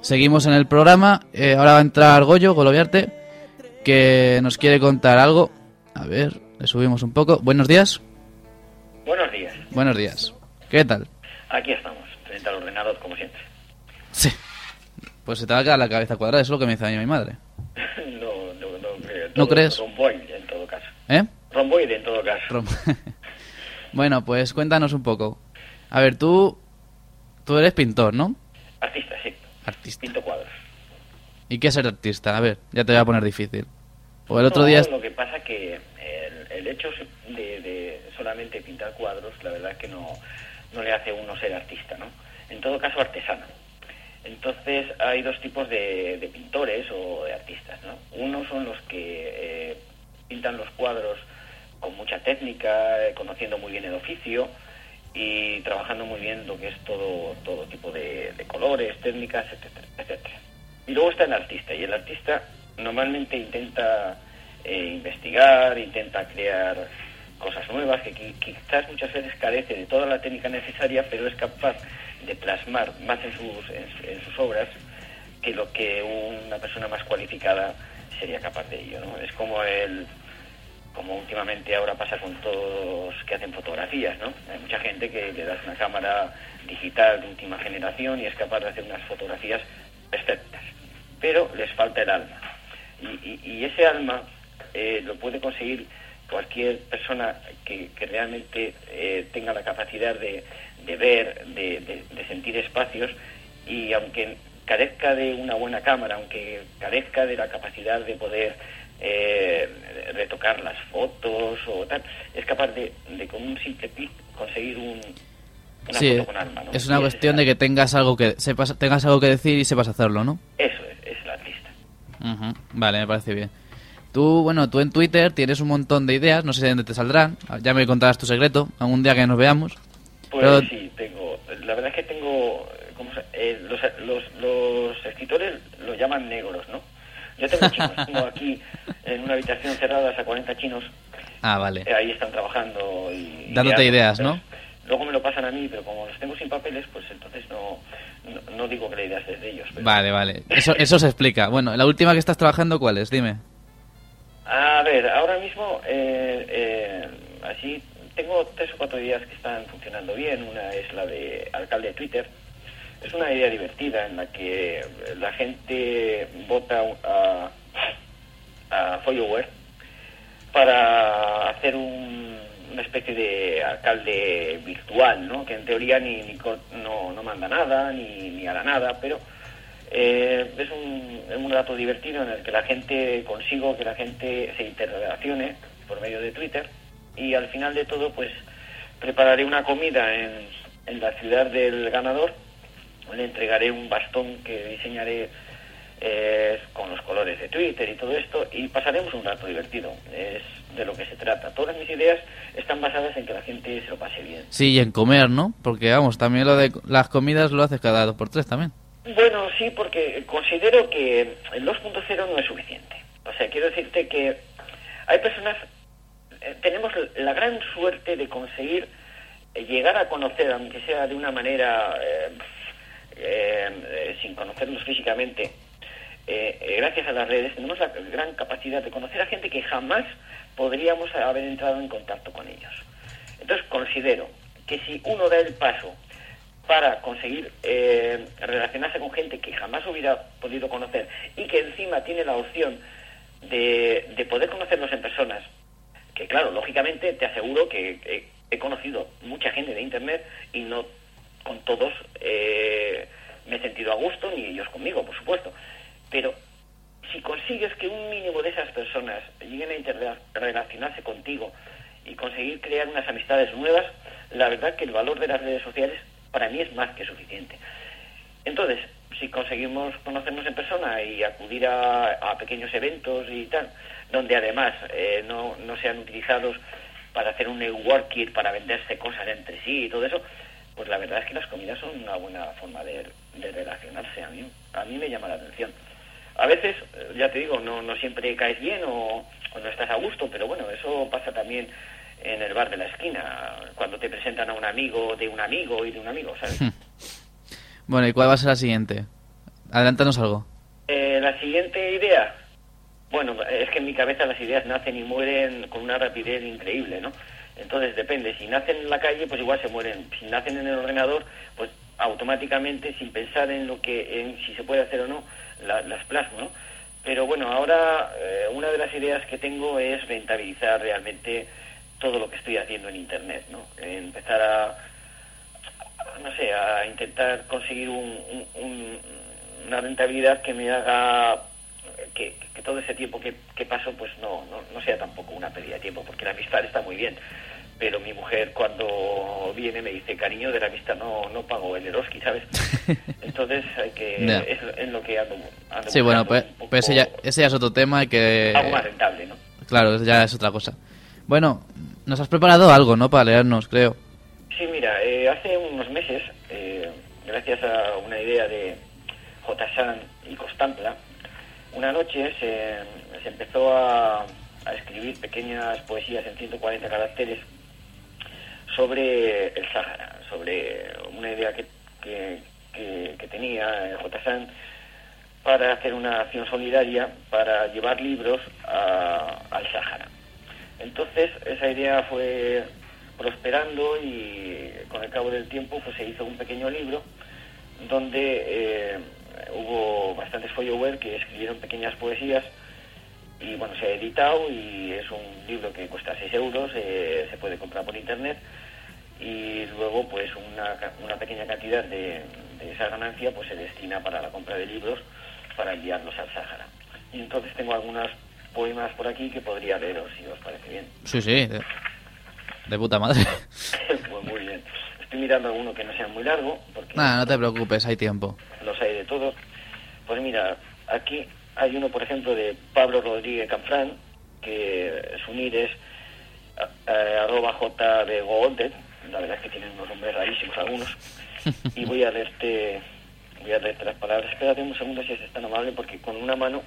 Seguimos en el programa. Eh, ahora va a entrar Goyo, Goloviarte, que nos quiere contar algo. A ver, le subimos un poco. Buenos días. Buenos días. Buenos días. ¿Qué tal? Aquí estamos, frente al ordenador, como siempre. Sí. Pues se te va a quedar la cabeza cuadrada, eso es lo que me dice a mí mi madre. no, no, no creo. ¿No crees? Romboide, en todo caso. ¿Eh? Romboide, en todo caso. Rom- bueno, pues cuéntanos un poco. A ver, tú, tú eres pintor, ¿no? Artista, sí. Artista. Pinto cuadros. ¿Y qué es ser artista? A ver, ya te voy a poner difícil. O el otro No, día... Lo que pasa que el, el hecho de, de solamente pintar cuadros, la verdad es que no, no le hace uno ser artista, ¿no? En todo caso, artesano. Entonces, hay dos tipos de, de pintores o de artistas, ¿no? Unos son los que eh, pintan los cuadros con mucha técnica, eh, conociendo muy bien el oficio y trabajando muy bien lo que es todo, todo tipo de, colores, técnicas, etcétera, etcétera. Y luego está el artista, y el artista normalmente intenta eh, investigar, intenta crear cosas nuevas, que, qui- quizás muchas veces carece de toda la técnica necesaria, pero es capaz de plasmar más en sus, en, en sus obras que lo que una persona más cualificada sería capaz de ello. ¿no? Es como el como últimamente ahora pasa con todos que hacen fotografías, ¿no? Hay mucha gente que le das una cámara digital de última generación y es capaz de hacer unas fotografías perfectas, pero les falta el alma. Y, ese alma eh, lo puede conseguir cualquier persona que, que realmente eh, tenga la capacidad de, de ver, de, de- de sentir espacios y aunque carezca de una buena cámara, aunque carezca de la capacidad de poder eh, retocar las fotos o tal, es capaz de, de con un simple clic conseguir un, una Sí, foto con alma. ¿no? es una cuestión de que tengas algo que sepas, tengas algo que decir y sepas hacerlo, ¿no? Eso es, es el artista. Ujú, Vale, me parece bien. Tú, bueno, tú en Twitter tienes un montón de ideas, no sé de dónde te saldrán. Ya me contarás tu secreto, algún día que nos veamos. Pues Pero- sí, tengo. La verdad es que tengo. ¿cómo se- eh, los, los, los escritores lo llaman negros, ¿no? Yo tengo chinos, tengo aquí en una habitación cerrada a 40 chinos, Ah, vale. eh, ahí están trabajando y. Dándote ideas, ¿no? Luego me lo pasan a mí, pero como los tengo sin papeles, pues entonces no, no, no digo que la idea es de ellos. pero- Vale, vale. Eso, eso se explica. Bueno, la última que estás trabajando, ¿cuál es? Dime. A ver, ahora mismo, eh, eh, así, tengo tres o cuatro ideas que están funcionando bien. Una es la de alcalde de Twitter. Es una idea divertida en la que la gente vota a, a Followers para hacer un- una especie de alcalde virtual, ¿no? Que en teoría ni, ni no, no manda nada, ni, ni hará nada, pero eh, es un, un rato divertido en el que la gente consigo que la gente se interrelacione por medio de Twitter y al final de todo pues prepararé una comida en, en la ciudad del ganador le entregaré un bastón que diseñaré eh, de Twitter y todo esto y pasaremos un rato divertido es de lo que se trata todas mis ideas están basadas en que la gente se lo pase bien Sí, y en comer, ¿no? Porque, vamos, también lo de las comidas lo haces cada dos por tres también. Bueno, sí, porque considero que el 2.0 no es suficiente. O sea, quiero decirte que hay personas, eh, tenemos la gran suerte de conseguir eh, llegar a conocer, aunque sea de una manera eh, eh, sin conocerlos físicamente, eh, gracias a las redes, tenemos la gran capacidad de conocer a gente que jamás podríamos haber entrado en contacto con ellos. Entonces considero que si uno da el paso para conseguir eh, relacionarse con gente que jamás hubiera podido conocer y que encima tiene la opción de, de poder conocerlos en personas, que claro, lógicamente te aseguro que he, he conocido mucha gente de Internet y no con todos eh, me he sentido a gusto, ni ellos conmigo, por supuesto. Pero si consigues que un mínimo de esas personas lleguen a interrelacionarse contigo y conseguir crear unas amistades nuevas, la verdad que el valor de las redes sociales para mí es más que suficiente. Entonces, si conseguimos conocernos en persona y acudir a, pequeños eventos y tal, donde además eh, no, no sean utilizados para hacer un networking, para venderse cosas entre sí y todo eso, pues la verdad es que las comidas son una buena forma de, de relacionarse. A mí, a mí me llama la atención. A veces, eh, ya te digo, no, no siempre caes bien o, o no estás a gusto, pero bueno, eso pasa también en el bar de la esquina, cuando te presentan a un amigo de un amigo y de un amigo, ¿sabes? Bueno, ¿y cuál va a ser la siguiente? Adelántanos algo. Eh, la siguiente idea, bueno, es que en mi cabeza las ideas nacen y mueren con una rapidez increíble, ¿no? Entonces depende, si nacen en la calle, pues igual se mueren. Si nacen en el ordenador, pues automáticamente, sin pensar en lo que, en si se puede hacer o no, la- las plasmo, ¿no? Pero bueno, ahora eh, una de las ideas que tengo es rentabilizar realmente todo lo que estoy haciendo en Internet, ¿no? Empezar a, no sé, a intentar conseguir un- un- un- una rentabilidad que me haga que, que todo ese tiempo que, que paso pues no, no, no sea tampoco una pérdida de tiempo, porque la amistad está muy bien. Pero mi mujer cuando viene me dice, cariño, de la amistad no, no pago el Eroski, ¿sabes? Entonces hay que, Ya. es en lo que ando, ando Sí, bueno, pues, pues ese, ya, ese ya es otro tema que... algo más rentable, ¿no? Claro, ya es otra cosa. Bueno, nos has preparado algo, ¿no? Para leernos, creo. Sí, mira, eh, hace unos meses, eh, gracias a una idea de J. San y Costampla, una noche se, se empezó a, a escribir pequeñas poesías en 140 caracteres sobre el Sáhara, sobre una idea que, que, tenía eh, J. San para hacer una acción solidaria para llevar libros al Sáhara. Entonces esa idea fue prosperando y con el cabo del tiempo pues se hizo un pequeño libro donde eh, hubo bastantes followers que escribieron pequeñas poesías y bueno, se ha editado y es un libro que cuesta 6 euros, eh, se puede comprar por internet y luego pues una, una pequeña cantidad de, de esa ganancia pues se destina para la compra de libros para enviarlos al Sáhara. Y entonces tengo algunos poemas por aquí que podría leeros si os parece bien. Sí, sí, de, de puta madre. pues muy bien. Estoy mirando alguno que no sea muy largo porque Nada, no te preocupes, hay tiempo. los hay de todos. Pues mira, aquí hay uno, por ejemplo, de Pablo Rodríguez Canfrán, que su NID es eh, arroba jbgolded, la verdad es que tienen unos nombres rarísimos algunos, y voy a leerte, voy a leerte las palabras. Espérate un segundo si es tan amable, porque con una mano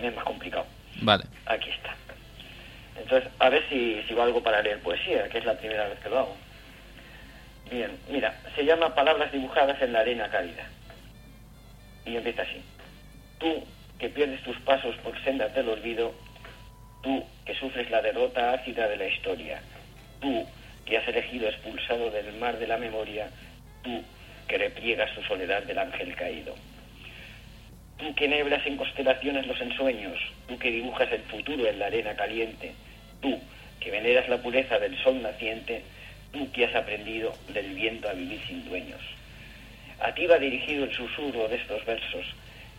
me es más complicado. Vale. Aquí está. Entonces, a ver si, si valgo para leer poesía, que es la primera vez que lo hago. Bien, mira, se llama Palabras dibujadas en la arena cálida. Y empieza así. Tú, que pierdes tus pasos por sendas del olvido, tú, que sufres la derrota ácida de la historia, tú, que has elegido expulsado del mar de la memoria, tú, que repliegas tu soledad del ángel caído. Tú que neblas en constelaciones los ensueños, tú que dibujas el futuro en la arena caliente, tú que veneras la pureza del sol naciente, tú que has aprendido del viento a vivir sin dueños. A ti va dirigido el susurro de estos versos,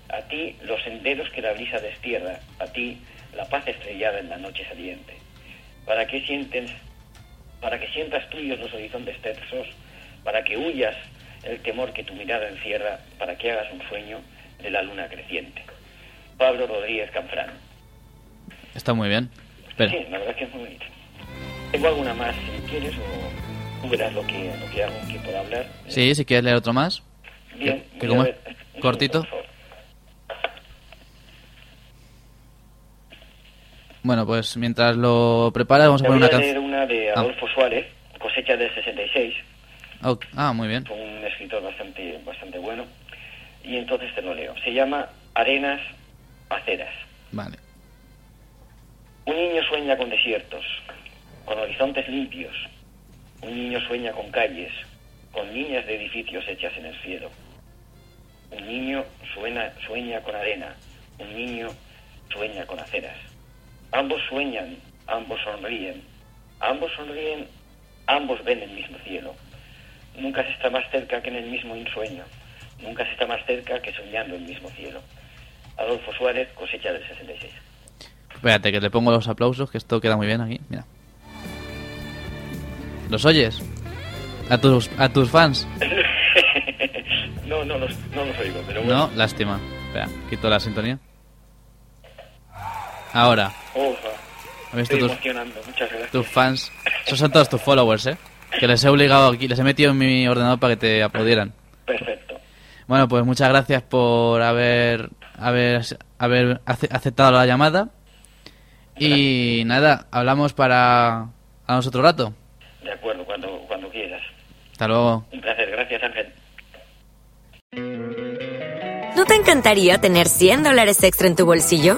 a ti los senderos que la brisa destierra, a ti la paz estrellada en la noche saliente. Para que sientes, para que sientas tuyos los horizontes tersos, para que huyas el temor que tu mirada encierra, para que hagas un sueño de la luna creciente. Pablo Rodríguez Canfrán. Está muy bien. Espera. Sí, la verdad es que es muy bonito. Tengo alguna más si quieres o tú verás lo que, lo que hago por hablar. Sí, si quieres leer otro más. Bien, que como ver- cortito. segundo, por favor. Bueno, pues mientras lo preparas vamos a poner voy una a leer canción. una de Ah. Adolfo Suárez, cosecha del 66, Ah, muy bien. un escritor bastante, bastante bueno, y entonces te lo leo. Se llama Arenas Aceras. Vale. Un niño sueña con desiertos, con horizontes limpios. Un niño sueña con calles, con líneas de edificios hechas en el cielo. Un niño sueña, sueña con arena, un niño sueña con aceras. Ambos sueñan, ambos sonríen, ambos sonríen, ambos ven el mismo cielo. Nunca se está más cerca que en el mismo ensueño, nunca se está más cerca que soñando el mismo cielo. Adolfo Suárez, cosecha del 66. Espérate, que le pongo los aplausos, que esto queda muy bien aquí. Mira. ¿Los oyes? A tus, a tus fans. No, no los, no los oigo, pero No, bueno. lástima. Espera, quito la sintonía. Ahora, Oja, ¿has visto estoy tus, emocionando, muchas gracias. tus fans? Esos son todos tus followers, ¿eh? Que les he obligado aquí, les he metido en mi ordenador para que te aplaudieran. Perfecto. Bueno, pues muchas gracias por haber, haber, haber ace- aceptado la llamada. Y nada, hablamos para a otro rato. De acuerdo, cuando, cuando quieras. Hasta luego. Un placer, gracias Ángel. ¿No te encantaría tener 100 dólares extra en tu bolsillo?